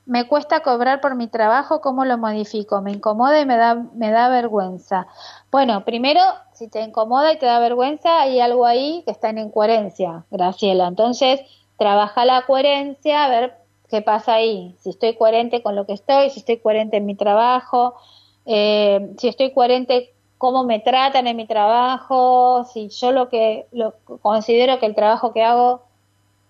me cuesta cobrar por mi trabajo, ¿cómo lo modifico? Me incomoda y me da, me da vergüenza. Bueno, primero, si te incomoda y te da vergüenza, hay algo ahí que está en incoherencia, Graciela. Entonces, trabaja la coherencia, a ver qué pasa ahí. Si estoy coherente con lo que estoy, si estoy coherente en mi trabajo, eh, si estoy coherente cómo me tratan en mi trabajo, si yo lo que lo, considero que el trabajo que hago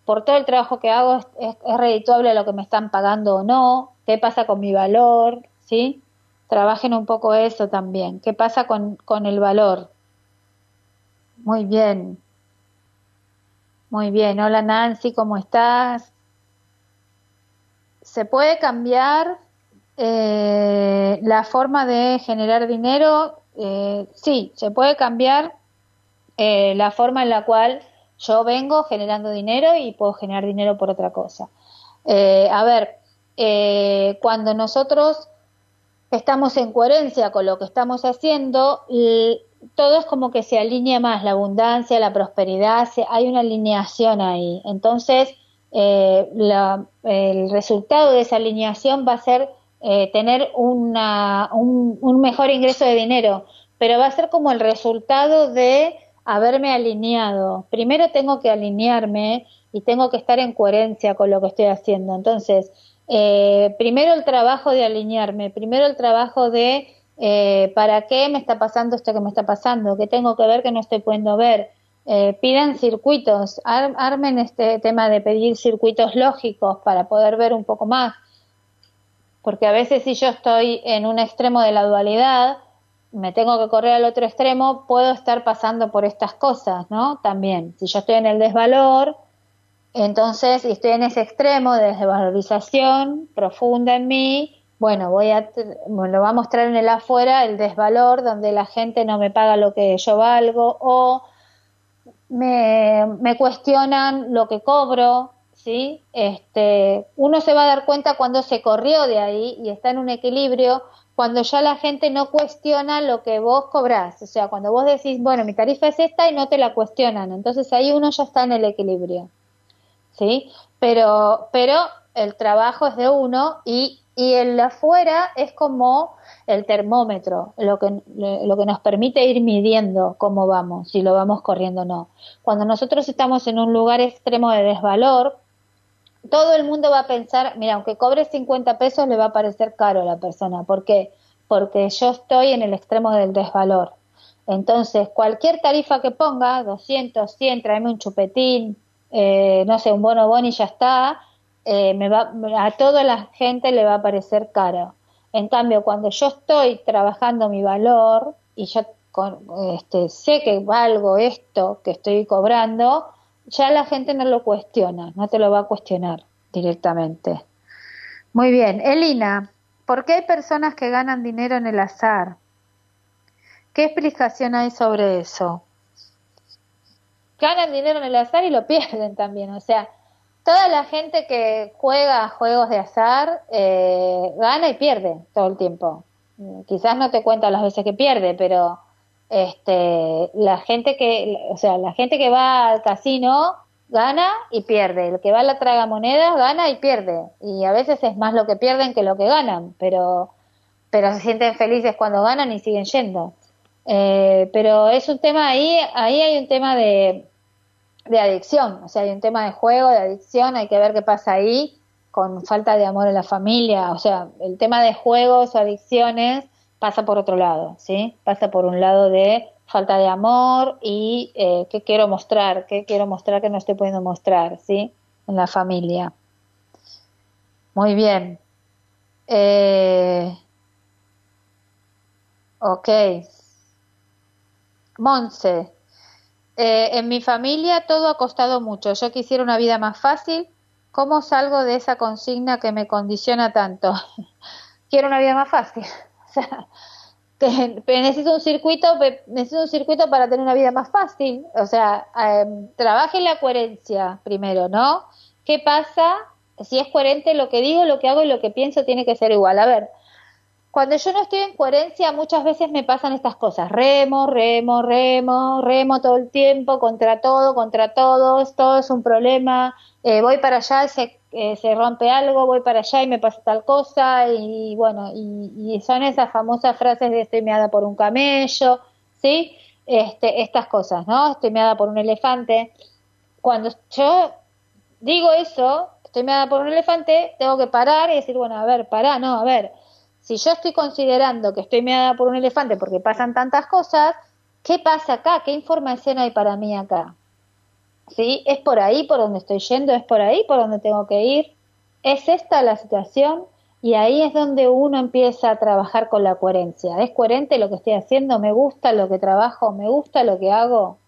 por todo el trabajo que hago es, redituable lo que me están pagando o no, ¿Qué pasa con mi valor? ¿Sí? Trabajen un poco eso también. ¿Qué pasa con, con el valor? Muy bien. Muy bien. Hola Nancy, ¿cómo estás? ¿Se puede cambiar eh, la forma de generar dinero? Eh, sí, se puede cambiar eh, la forma en la cual yo vengo generando dinero y puedo generar dinero por otra cosa. Eh, a ver, eh, cuando nosotros estamos en coherencia con lo que estamos haciendo, todo es como que se alinea más, la abundancia, la prosperidad, hay una alineación ahí. Entonces, eh, el resultado de esa alineación va a ser tener una, un, un mejor ingreso de dinero, pero va a ser como el resultado de haberme alineado. Primero tengo que alinearme y tengo que estar en coherencia con lo que estoy haciendo. Entonces, eh, primero el trabajo de alinearme, primero el trabajo de eh, para qué me está pasando esto que me está pasando, qué tengo que ver que no estoy pudiendo ver. Eh, pidan circuitos, armen este tema de pedir circuitos lógicos para poder ver un poco más. Porque a veces si yo estoy en un extremo de la dualidad, me tengo que correr al otro extremo, puedo estar pasando por estas cosas, ¿no? También, si yo estoy en el desvalor, entonces, si estoy en ese extremo de desvalorización profunda en mí, bueno, voy a, lo va a mostrar en el afuera el desvalor, donde la gente no me paga lo que yo valgo o me, me cuestionan lo que cobro, ¿sí? Este, uno se va a dar cuenta cuando se corrió de ahí y está en un equilibrio cuando ya la gente no cuestiona lo que vos cobrás. O sea, cuando vos decís, bueno, mi tarifa es esta y no te la cuestionan. Entonces ahí uno ya está en el equilibrio. ¿Sí? Pero, pero el trabajo es de uno y, y el afuera es como el termómetro, lo que, lo que nos permite ir midiendo cómo vamos, si lo vamos corriendo o no. Cuando nosotros estamos en un lugar extremo de desvalor, todo el mundo va a pensar, mira, aunque cobre 50 pesos le va a parecer caro a la persona. ¿Por qué? Porque yo estoy en el extremo del desvalor. Entonces, cualquier tarifa que ponga, 200, 100, tráeme un chupetín, eh, no sé, un bono y ya está, eh, me va, a toda la gente le va a parecer caro. En cambio, cuando yo estoy trabajando mi valor y yo este, sé que valgo esto que estoy cobrando, ya la gente no lo cuestiona, no te lo va a cuestionar directamente. Muy bien, Elina, ¿por qué hay personas que ganan dinero en el azar? ¿Qué explicación hay sobre eso? Ganan dinero en el azar y lo pierden también, o sea, toda la gente que juega juegos de azar eh, gana y pierde todo el tiempo. Quizás no te cuenta las veces que pierde, pero este, la gente que, o sea, la gente que va al casino gana y pierde, el que va a la tragamonedas gana y pierde, y a veces es más lo que pierden que lo que ganan, pero, pero se sienten felices cuando ganan y siguen yendo. Eh, pero es un tema ahí, ahí hay un tema de, de adicción, o sea, hay un tema de juego, de adicción, hay que ver qué pasa ahí con falta de amor en la familia, o sea, el tema de juegos o adicciones pasa por otro lado, ¿sí? Pasa por un lado de falta de amor y eh, qué quiero mostrar, qué quiero mostrar que no estoy pudiendo mostrar, ¿sí? En la familia. Muy bien. Eh, ok. Monse. Eh, en mi familia todo ha costado mucho. Yo quisiera una vida más fácil. ¿Cómo salgo de esa consigna que me condiciona tanto? Quiero una vida más fácil. necesito un circuito, necesito un circuito para tener una vida más fácil. O sea, em, trabaje la coherencia primero, ¿no? ¿Qué pasa? Si es coherente lo que digo, lo que hago y lo que pienso tiene que ser igual. A ver, cuando yo no estoy en coherencia, muchas veces me pasan estas cosas. Remo, remo, remo, remo todo el tiempo, contra todo, contra todos, todo es un problema. Eh, voy para allá, se, eh, se rompe algo, voy para allá y me pasa tal cosa. Y, bueno, y, son esas famosas frases de estoy meada por un camello, ¿sí? Este, estas cosas, ¿no? Estoy meada por un elefante. Cuando yo digo eso, estoy meada por un elefante, tengo que parar y decir, bueno, a ver, pará, no, a ver si yo estoy considerando que estoy meada por un elefante porque pasan tantas cosas, ¿qué pasa acá? ¿Qué información hay para mí acá? ¿Sí? ¿Es por ahí por donde estoy yendo? ¿Es por ahí por donde tengo que ir? ¿Es esta la situación? Y ahí es donde uno empieza a trabajar con la coherencia. ¿Es coherente lo que estoy haciendo? ¿Me gusta lo que trabajo? ¿Me gusta lo que hago?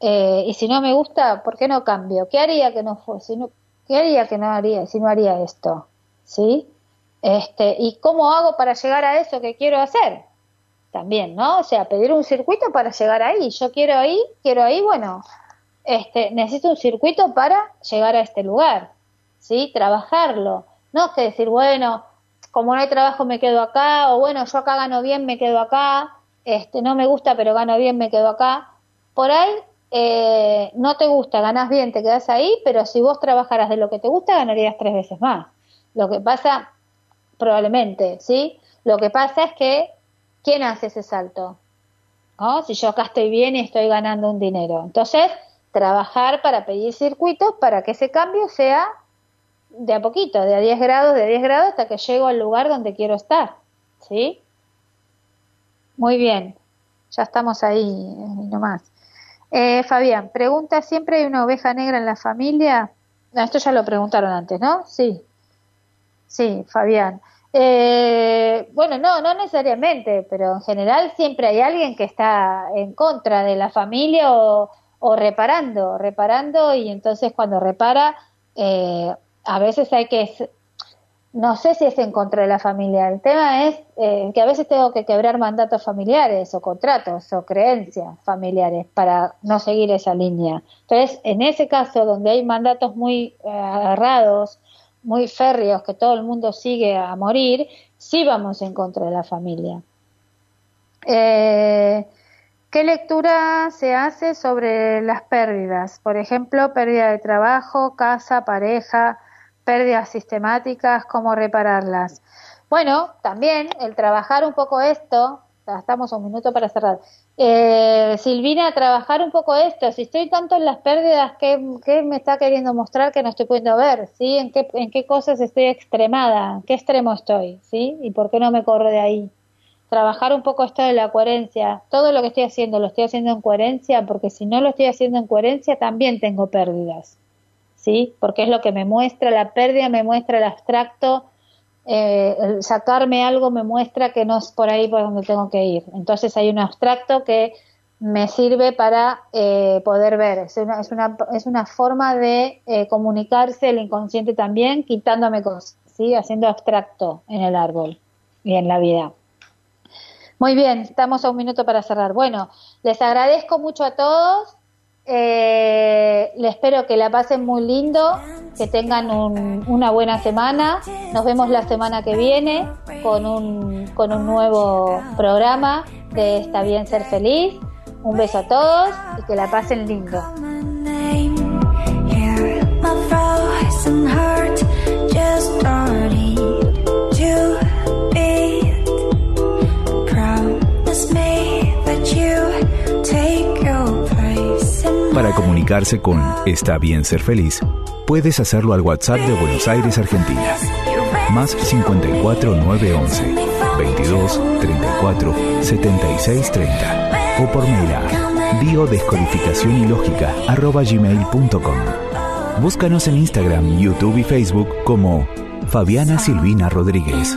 Eh, y si no me gusta, ¿por qué no cambio? ¿Qué haría que no fuese? ¿Qué haría que no haría si no haría esto? ¿Sí? Este, ¿Y cómo hago para llegar a eso que quiero hacer? También, ¿no? O sea, pedir un circuito para llegar ahí. Yo quiero ahí, quiero ahí, bueno, este, necesito un circuito para llegar a este lugar. ¿Sí? Trabajarlo. No que decir, bueno, como no hay trabajo me quedo acá, o bueno, yo acá gano bien, me quedo acá, este, no me gusta pero gano bien, me quedo acá. Por ahí eh, no te gusta, ganas bien, te quedas ahí, pero si vos trabajaras de lo que te gusta, ganarías tres veces más. Lo que pasa, probablemente, ¿sí? Lo que pasa es que, ¿quién hace ese salto? ¿No? Si yo acá estoy bien y estoy ganando un dinero. Entonces, trabajar para pedir circuitos para que ese cambio sea de a poquito, de a 10 grados, de 10 grados hasta que llego al lugar donde quiero estar. ¿Sí? Muy bien. Ya estamos ahí, eh, nomás. Eh, Fabián, pregunta, ¿siempre hay una oveja negra en la familia? No, esto ya lo preguntaron antes, ¿no? Sí. Sí, Fabián. Eh, bueno, no, no necesariamente, pero en general siempre hay alguien que está en contra de la familia o, o reparando, reparando y entonces cuando repara eh, a veces hay que, no sé si es en contra de la familia, el tema es eh, que a veces tengo que quebrar mandatos familiares o contratos o creencias familiares para no seguir esa línea. Entonces, en ese caso donde hay mandatos muy eh, agarrados, muy férreos, que todo el mundo sigue a morir, sí vamos en contra de la familia. Eh, ¿Qué lectura se hace sobre las pérdidas? Por ejemplo, pérdida de trabajo, casa, pareja, pérdidas sistemáticas, cómo repararlas. Bueno, también el trabajar un poco esto, estamos un minuto para cerrar. Eh, Silvina, trabajar un poco esto, si estoy tanto en las pérdidas, ¿qué, me está queriendo mostrar que no estoy pudiendo ver? ¿Sí? ¿En qué, ¿En qué cosas estoy extremada? ¿En qué extremo estoy? ¿Sí? ¿Y por qué no me corro de ahí? Trabajar un poco esto de la coherencia. Todo lo que estoy haciendo lo estoy haciendo en coherencia, porque si no lo estoy haciendo en coherencia, también tengo pérdidas. ¿sí? Porque es lo que me muestra la pérdida, me muestra el abstracto, eh, el sacarme algo me muestra que no es por ahí por donde tengo que ir. Entonces hay un abstracto que me sirve para eh, poder ver. Es una, es una, es una forma de eh, comunicarse el inconsciente también, quitándome cosas, ¿sí? haciendo abstracto en el árbol y en la vida. Muy bien, estamos a un minuto para cerrar. Bueno, les agradezco mucho a todos. Eh, les espero que la pasen muy lindo, que tengan una buena semana. Nos vemos la semana que viene con un, con un nuevo programa de Está bien ser feliz. Un beso a todos y que la pasen lindo. Para comunicarse con Está bien ser feliz, puedes hacerlo al WhatsApp de Buenos Aires, Argentina. Más 54 911 22 34 76 30 o por mail a biodescodificación y lógica arroba gmail.com. Búscanos en Instagram, YouTube y Facebook como Fabiana Silvina Rodríguez.